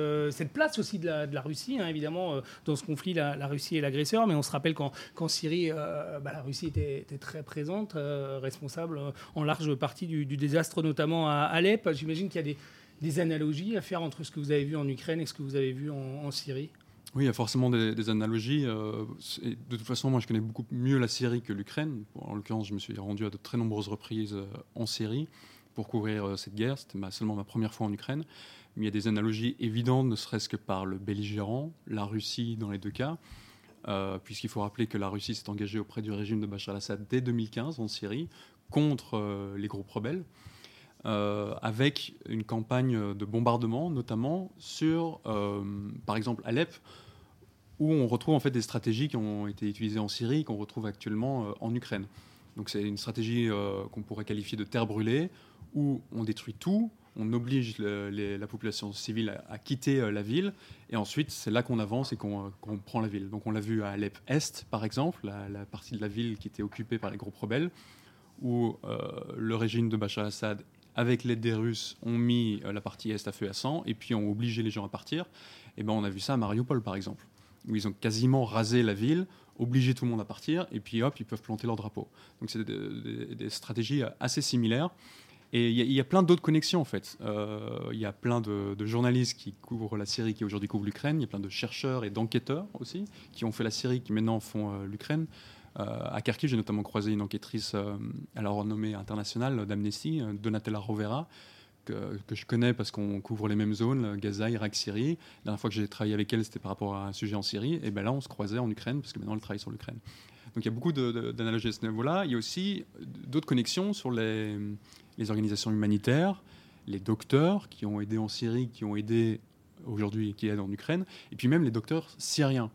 place aussi de la, Russie, hein, évidemment, dans ce conflit, la, Russie est l'agresseur. Mais on se rappelle qu'en Syrie, bah, la Russie était, très présente, responsable en large partie du désastre, notamment à Alep. J'imagine qu'il y a des des analogies à faire entre ce que vous avez vu en Ukraine et ce que vous avez vu en, Syrie? Oui, il y a forcément des, analogies. Euh, de toute façon, moi, je connais beaucoup mieux la Syrie que l'Ukraine. en l'occurrence, je me suis rendu à de très nombreuses reprises euh, en Syrie pour couvrir euh, cette guerre. C'était seulement ma première fois en Ukraine. Mais il y a des analogies évidentes, ne serait-ce que par le belligérant, la Russie dans les deux cas. Puisqu'il faut rappeler que la Russie s'est engagée auprès du régime de Bachar al-Assad dès 2015 en Syrie contre les groupes rebelles. Euh, avec une campagne de bombardement, notamment sur, euh, par exemple, Alep, où on retrouve en fait des stratégies qui ont été utilisées en Syrie, qu'on retrouve actuellement euh, en Ukraine. Donc c'est une stratégie qu'on pourrait qualifier de terre brûlée, où on détruit tout, on oblige la population civile à, quitter la ville, et ensuite c'est là qu'on avance et qu'on prend la ville. Donc on l'a vu à Alep Est, par exemple, la, partie de la ville qui était occupée par les groupes rebelles, où le régime de Bachar al-Assad avec l'aide des Russes, ont mis euh, la partie Est à feu à sang et puis ont obligé les gens à partir. Et ben, on a vu ça à Mariupol, par exemple, où ils ont quasiment rasé la ville, obligé tout le monde à partir, et puis hop, ils peuvent planter leur drapeau. Donc c'est des, stratégies assez similaires. Et il y, a plein d'autres connexions en fait. Euh, il y a plein de, journalistes qui couvrent la Syrie, qui aujourd'hui couvrent l'Ukraine. Il y a plein de chercheurs et d'enquêteurs aussi qui ont fait la Syrie, qui maintenant font euh, l'Ukraine. Euh, à Kharkiv, j'ai notamment croisé une enquêtrice euh, à la renommée internationale d'Amnesty, euh, Donatella Rovera, que, je connais parce qu'on couvre les mêmes zones, Gaza, Irak, Syrie. La dernière fois que j'ai travaillé avec elle, c'était par rapport à un sujet en Syrie. Et ben là, on se croisait en Ukraine, parce que maintenant, elle travaille sur l'Ukraine. Donc il y a beaucoup d'analogies à ce niveau-là. Il y a aussi d'autres connexions sur les, les, organisations humanitaires, les docteurs qui ont aidé en Syrie, qui ont aidé aujourd'hui, qui aident en Ukraine, et puis même les docteurs syriens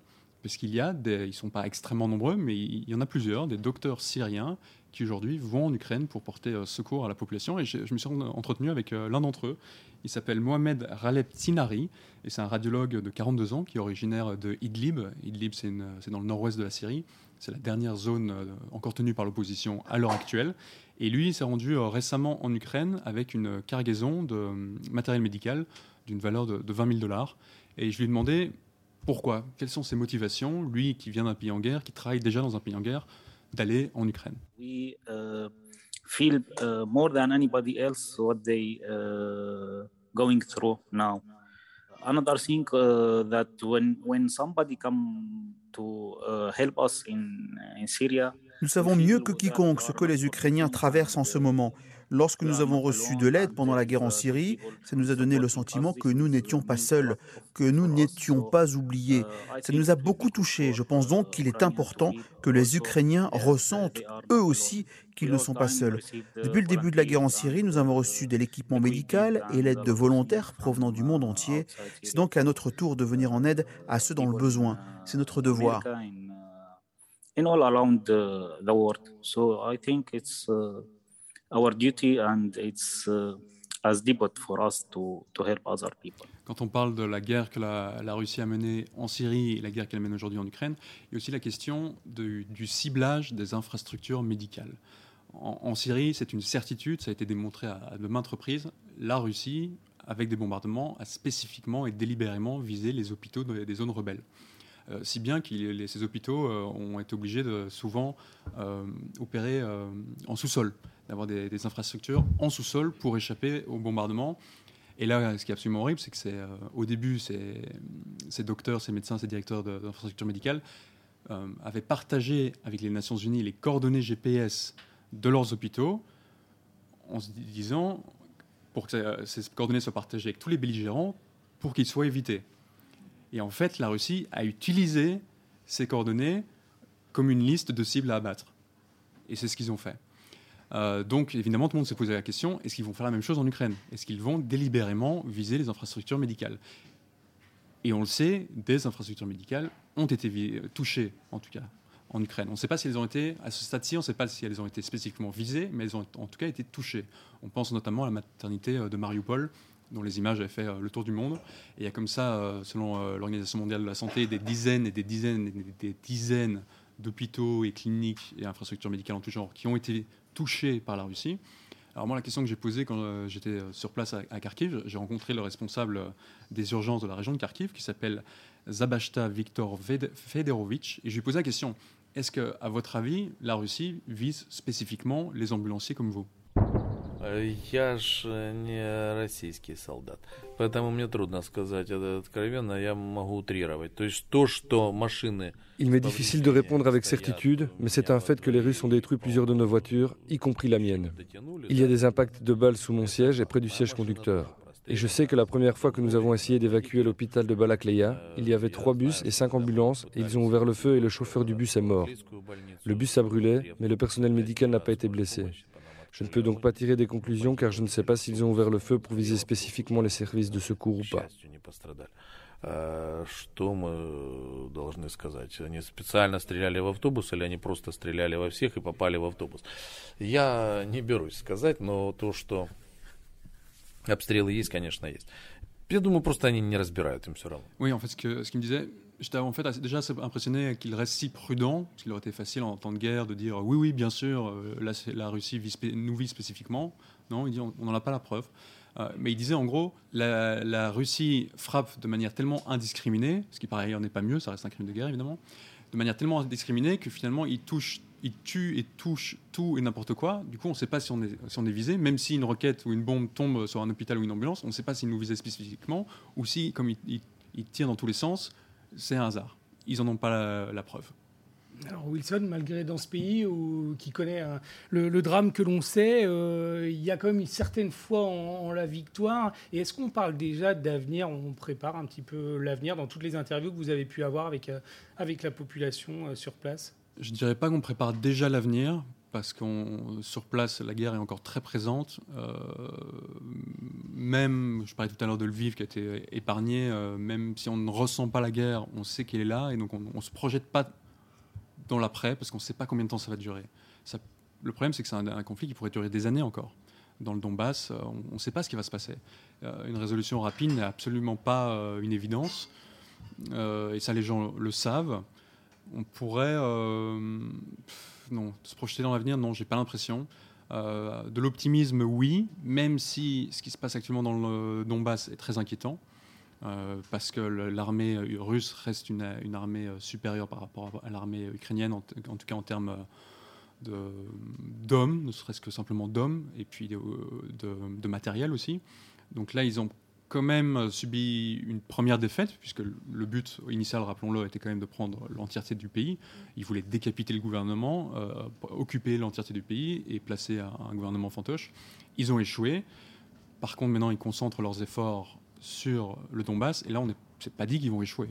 parce qu'il y a, des, ils ne sont pas extrêmement nombreux, mais il y en a plusieurs, des docteurs syriens qui aujourd'hui vont en Ukraine pour porter euh, secours à la population. Et je, me suis entretenu avec euh, l'un d'entre eux. Il s'appelle Mohamed Raleb Tinari, et c'est un radiologue de 42 ans qui est originaire de Idlib. Idlib, c'est dans le nord-ouest de la Syrie. C'est la dernière zone euh, encore tenue par l'opposition à l'heure actuelle. Et lui, il s'est rendu récemment en Ukraine avec une cargaison de matériel médical d'une valeur de, de 20 000 dollars. Et je lui ai demandé pourquoi? Quelles sont ses motivations, lui qui vient d'un pays en guerre, qui travaille déjà dans un pays en guerre, d'aller en Ukraine We uh, feel uh, more than anybody else what they uh, going through now. Another thing uh, that when when somebody come to uh, help us in in Syria, nous savons mieux que quiconque ce que les Ukrainiens traversent en ce moment. Lorsque nous avons reçu de l'aide pendant la guerre en Syrie, ça nous a donné le sentiment que nous n'étions pas seuls, que nous n'étions pas oubliés. Ça nous a beaucoup touchés. Je pense donc qu'il est important que les Ukrainiens ressentent eux aussi qu'ils ne sont pas seuls. Depuis le début de la guerre en Syrie, nous avons reçu de l'équipement médical et l'aide de volontaires provenant du monde entier. C'est donc à notre tour de venir en aide à ceux dans le besoin. C'est notre devoir. Our duty and it's uh, as for us to, to help other people. Quand on parle de la guerre que la, Russie a menée en Syrie et la guerre qu'elle mène aujourd'hui en Ukraine, il y a aussi la question du ciblage des infrastructures médicales. En, Syrie, c'est une certitude, ça a été démontré à, de maintes reprises. La Russie, avec des bombardements, a spécifiquement et délibérément visé les hôpitaux des zones rebelles. Euh, si bien que ces hôpitaux euh, ont été obligés de souvent euh, opérer en sous-sol d'avoir des, infrastructures en sous-sol pour échapper au bombardement. Et là, ce qui est absolument horrible, c'est que c'est euh, au début, ces, docteurs, ces médecins, ces directeurs d'infrastructures médicales euh, avaient partagé avec les Nations Unies les coordonnées GPS de leurs hôpitaux en se disant pour que ces coordonnées soient partagées avec tous les belligérants pour qu'ils soient évités. Et en fait, la Russie a utilisé ces coordonnées comme une liste de cibles à abattre. Et c'est ce qu'ils ont fait. Euh, donc, évidemment, tout le monde s'est posé la question est-ce qu'ils vont faire la même chose en Ukraine? Est-ce qu'ils vont délibérément viser les infrastructures médicales? Et on le sait, des infrastructures médicales ont été touchées, en tout cas, en Ukraine. On ne sait pas si elles ont été, à ce stade-ci, on ne sait pas si elles ont été spécifiquement visées, mais elles ont en tout cas été touchées. On pense notamment à la maternité euh, de Mariupol, dont les images avaient fait euh, le tour du monde. Et il y a comme ça, selon l'Organisation mondiale de la santé, des dizaines et des dizaines et des dizaines d'hôpitaux et cliniques et infrastructures médicales en tout genre qui ont été touchés par la Russie. Alors moi, la question que j'ai posée quand euh, j'étais euh, sur place à, Kharkiv, j'ai rencontré le responsable euh, des urgences de la région de Kharkiv, qui s'appelle Zabashta Viktor Federovitch, et je lui ai posé la question est-ce que, à votre avis, la Russie vise spécifiquement les ambulanciers comme vous? Я ж не российский солдат, поэтому мне трудно сказать это откровенно, я могу утрировать. То есть то, что машины... Il m'est difficile de répondre avec certitude, mais c'est un fait que les Russes ont détruit plusieurs de nos voitures, y compris la mienne. Il y a des impacts de balles sous mon siège et près du siège conducteur. Et je sais que la première fois que nous avons essayé d'évacuer l'hôpital de Balakleya, il y avait trois bus et cinq ambulances et ils ont ouvert le feu et le chauffeur du bus est mort. Le bus a brûlé, mais le personnel médical n'a pas été blessé. Je ne peux donc pas tirer des conclusions car je ne sais pas s'ils ont ouvert le feu pour viser spécifiquement les services de secours ou pas. Что мы должны сказать? Они специально стреляли в автобус или они просто стреляли во всех и попали в автобус? Я не берусь сказать, но то, что обстрелы есть, конечно, есть. Я думаю, просто они не разбирают, им все равно. Oui, en fait, ce qu'il ce me disait, j'étais en fait déjà impressionné qu'il reste si prudent, parce qu'il aurait été facile en temps de guerre de dire oui, oui, bien sûr, euh, la, la Russie nous vise spécifiquement. Non, il dit on n'en a pas la preuve. Euh, mais il disait en gros, la, la, Russie frappe de manière tellement indiscriminée, ce qui par ailleurs n'est pas mieux, ça reste un crime de guerre évidemment, de manière tellement indiscriminée que finalement il touche, il tue et touche tout et n'importe quoi. Du coup, on ne sait pas si on, est, si on est visé, même si une roquette ou une bombe tombe sur un hôpital ou une ambulance, on ne sait pas s'il nous visait spécifiquement ou si, comme il, il, il tire dans tous les sens, c'est un hasard. Ils n'en ont pas la, preuve. Alors Wilson, malgré dans ce pays où, qui connaît euh, le, drame que l'on sait, euh, il y a quand même une certaine foi en, la victoire. Et est-ce qu'on parle déjà d'avenir? On prépare un petit peu l'avenir dans toutes les interviews que vous avez pu avoir avec, euh, avec la population sur place Je ne dirais pas qu'on prépare déjà l'avenir, parce qu'on sur place, la guerre est encore très présente. Euh, même, je parlais tout à l'heure de Lviv qui a été épargné, euh, même si on ne ressent pas la guerre, on sait qu'elle est là, et donc on ne se projette pas dans l'après, parce qu'on ne sait pas combien de temps ça va durer. Le problème, c'est que c'est un, conflit qui pourrait durer des années encore. Dans le Donbass, euh, on ne sait pas ce qui va se passer. une résolution rapide n'est absolument pas une évidence, et ça les gens le savent. On pourrait non. Se projeter dans l'avenir, non, j'ai pas l'impression. Euh, de l'optimisme, oui, même si ce qui se passe actuellement dans le Donbass est très inquiétant, euh, parce que l'armée russe reste une, armée supérieure par rapport à l'armée ukrainienne, en, tout cas en termes d'hommes, ne serait-ce que simplement d'hommes, et puis de, de, matériel aussi. Donc là, ils ont quand même euh, subi une première défaite, puisque le but initial, rappelons-le, était quand même de prendre l'entièreté du pays. Ils voulaient décapiter le gouvernement, euh, occuper l'entièreté du pays et placer un, gouvernement fantoche. Ils ont échoué. Par contre, maintenant, ils concentrent leurs efforts sur le Donbass, et là, on n'est pas dit qu'ils vont échouer.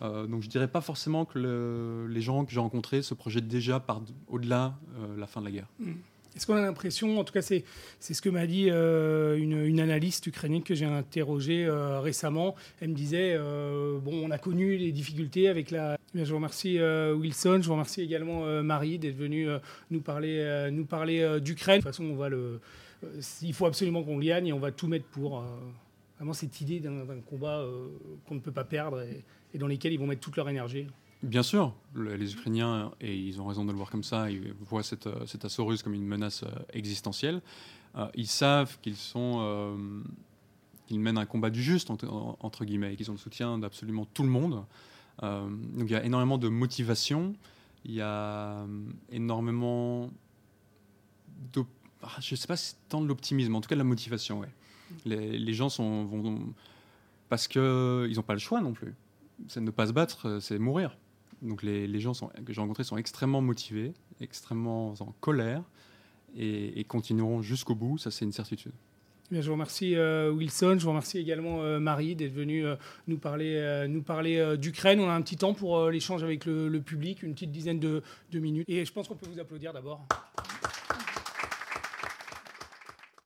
Euh, donc je dirais pas forcément que les gens que j'ai rencontrés se projettent déjà au-delà la fin de la guerre. Mmh. Est-ce qu'on a l'impression, en tout cas c'est ce que m'a dit euh, une, analyste ukrainienne que j'ai interrogée euh, récemment, elle me disait, euh, bon on a connu les difficultés avec la... Je vous remercie Wilson, je vous remercie également Marie d'être venue nous parler, nous parler d'Ukraine. De toute façon il faut absolument qu'on gagne et on va tout mettre pour... vraiment cette idée d'un combat qu'on ne peut pas perdre et dans lesquels ils vont mettre toute leur énergie. Bien sûr, les Ukrainiens, et ils ont raison de le voir comme ça, ils voient cette, euh, cet assaut russe comme une menace euh, existentielle. Euh, ils savent qu'ils sont, qu'ils mènent un combat du juste entre, guillemets, et qu'ils ont le soutien d'absolument tout le monde. donc il y a énormément de motivation, il y a énormément de, ah, je ne sais pas si c'est tant de l'optimisme, en tout cas de la motivation. Ouais. Les, gens sont, vont, parce qu'ils n'ont pas le choix non plus. C'est ne pas se battre, c'est mourir. Donc les, gens sont, que j'ai rencontrés sont extrêmement motivés, extrêmement en colère et, continueront jusqu'au bout, ça c'est une certitude. je vous remercie Wilson, je vous remercie également Marie d'être venue nous parler, nous parler d'Ukraine. On a un petit temps pour l'échange avec le, public, une petite dizaine de minutes. Et je pense qu'on peut vous applaudir d'abord.